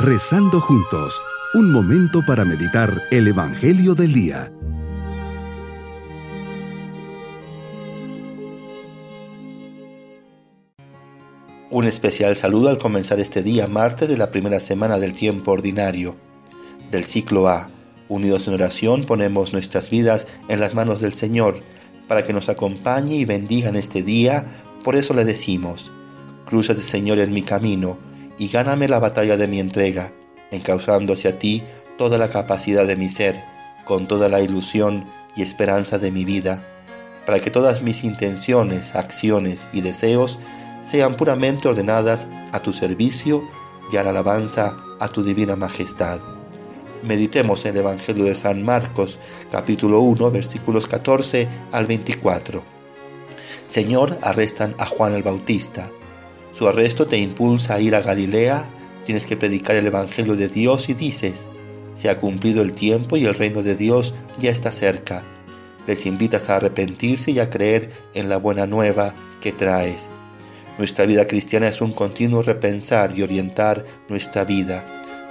Rezando juntos, un momento para meditar el Evangelio del Día. Un especial saludo al comenzar este día, martes de la primera semana del tiempo ordinario, del ciclo A. Unidos en oración, ponemos nuestras vidas en las manos del Señor para que nos acompañe y bendiga en este día. Por eso le decimos, cruzas Señor en mi camino y gáname la batalla de mi entrega, encauzando hacia ti toda la capacidad de mi ser, con toda la ilusión y esperanza de mi vida, para que todas mis intenciones, acciones y deseos sean puramente ordenadas a tu servicio y a la alabanza a tu divina majestad. Meditemos en el Evangelio de San Marcos, capítulo 1, versículos 14 al 24. Señor, arrestan a Juan el Bautista. Su arresto te impulsa a ir a Galilea, tienes que predicar el Evangelio de Dios y dices, se ha cumplido el tiempo y el reino de Dios ya está cerca. Les invitas a arrepentirse y a creer en la buena nueva que traes. Nuestra vida cristiana es un continuo repensar y orientar nuestra vida.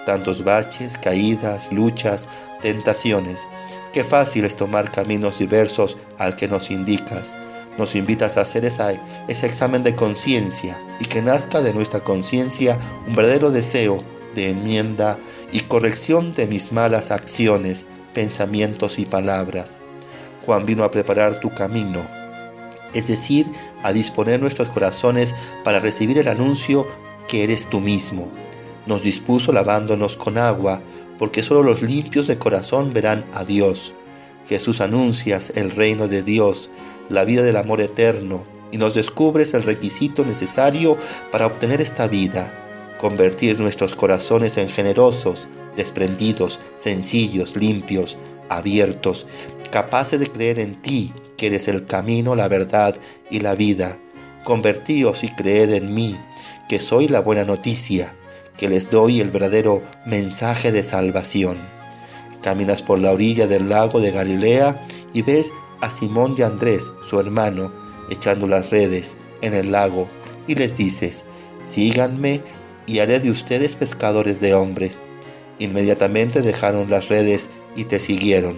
Tantos baches, caídas, luchas, tentaciones. Qué fácil es tomar caminos diversos al que nos indicas nos invitas a hacer ese examen de conciencia y que nazca de nuestra conciencia un verdadero deseo de enmienda y corrección de mis malas acciones, pensamientos y palabras. Juan vino a preparar tu camino, es decir, a disponer nuestros corazones para recibir el anuncio que eres tú mismo. Nos dispuso lavándonos con agua, porque solo los limpios de corazón verán a Dios. Jesús anuncias el reino de Dios, la vida del amor eterno, y nos descubres el requisito necesario para obtener esta vida, convertir nuestros corazones en generosos, desprendidos, sencillos, limpios, abiertos, capaces de creer en ti, que eres el camino, la verdad y la vida. Convertíos y creed en mí, que soy la buena noticia, que les doy el verdadero mensaje de salvación. Caminas por la orilla del lago de Galilea y ves a Simón y Andrés, su hermano, echando las redes en el lago, y les dices, síganme y haré de ustedes pescadores de hombres. Inmediatamente dejaron las redes y te siguieron.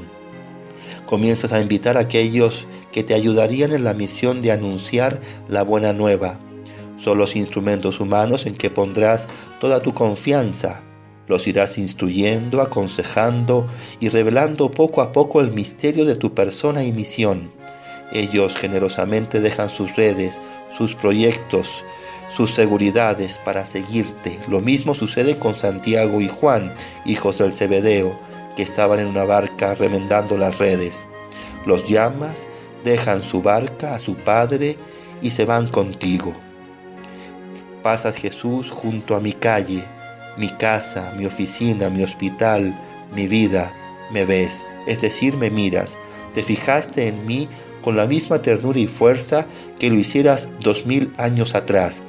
Comienzas a invitar a aquellos que te ayudarían en la misión de anunciar la buena nueva. Son los instrumentos humanos en que pondrás toda tu confianza los irás instruyendo, aconsejando y revelando poco a poco el misterio de tu persona y misión. Ellos generosamente dejan sus redes, sus proyectos, sus seguridades para seguirte. Lo mismo sucede con Santiago y Juan, hijos del Cebedeo, que estaban en una barca remendando las redes. Los llamas, dejan su barca a su padre y se van contigo. Pasas Jesús junto a mi calle, mi casa, mi oficina, mi hospital, mi vida, me ves, es decir, me miras, te fijaste en mí con la misma ternura y fuerza que lo hicieras dos mil años atrás.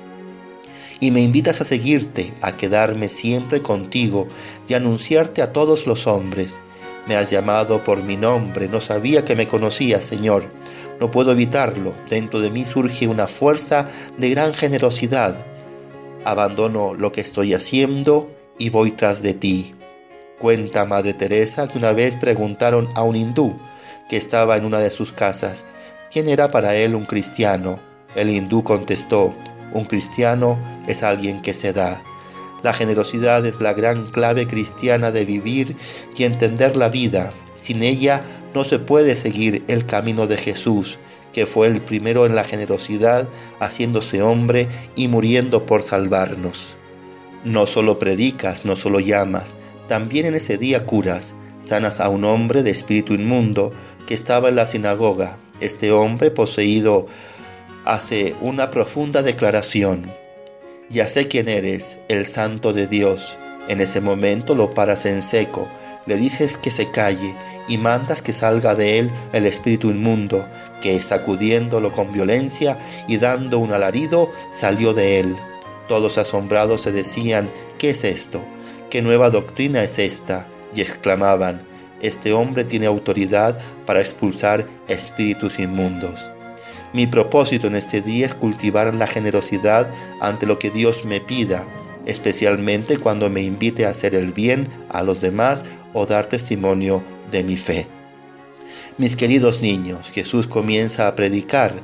Y me invitas a seguirte, a quedarme siempre contigo y anunciarte a todos los hombres. Me has llamado por mi nombre, no sabía que me conocías, Señor. No puedo evitarlo, dentro de mí surge una fuerza de gran generosidad Abandono lo que estoy haciendo y voy tras de ti. Cuenta Madre Teresa que una vez preguntaron a un hindú que estaba en una de sus casas quién era para él un cristiano. El hindú contestó, un cristiano es alguien que se da. La generosidad es la gran clave cristiana de vivir y entender la vida. Sin ella no se puede seguir el camino de Jesús, que fue el primero en la generosidad, haciéndose hombre y muriendo por salvarnos. No solo predicas, no solo llamas, también en ese día curas, sanas a un hombre de espíritu inmundo que estaba en la sinagoga. Este hombre poseído hace una profunda declaración. Ya sé quién eres, el santo de Dios. En ese momento lo paras en seco, le dices que se calle y mandas que salga de él el espíritu inmundo, que sacudiéndolo con violencia y dando un alarido salió de él. Todos asombrados se decían, ¿qué es esto? ¿Qué nueva doctrina es esta? Y exclamaban, este hombre tiene autoridad para expulsar espíritus inmundos. Mi propósito en este día es cultivar la generosidad ante lo que Dios me pida, especialmente cuando me invite a hacer el bien a los demás o dar testimonio de mi fe. Mis queridos niños, Jesús comienza a predicar.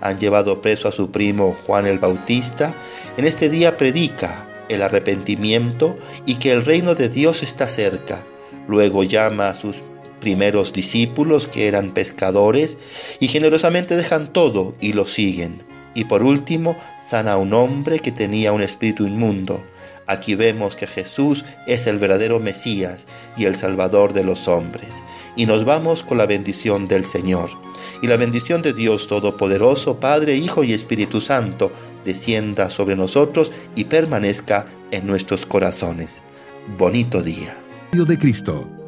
Han llevado preso a su primo Juan el Bautista. En este día predica el arrepentimiento y que el reino de Dios está cerca. Luego llama a sus primeros discípulos que eran pescadores y generosamente dejan todo y lo siguen. Y por último, sana a un hombre que tenía un espíritu inmundo. Aquí vemos que Jesús es el verdadero Mesías y el Salvador de los hombres. Y nos vamos con la bendición del Señor. Y la bendición de Dios Todopoderoso, Padre, Hijo y Espíritu Santo, descienda sobre nosotros y permanezca en nuestros corazones. Bonito día. de Cristo